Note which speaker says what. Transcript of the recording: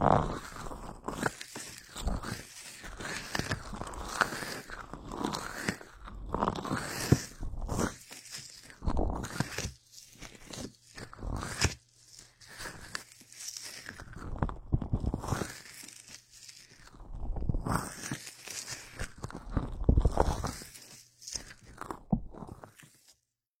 Speaker 1: 啊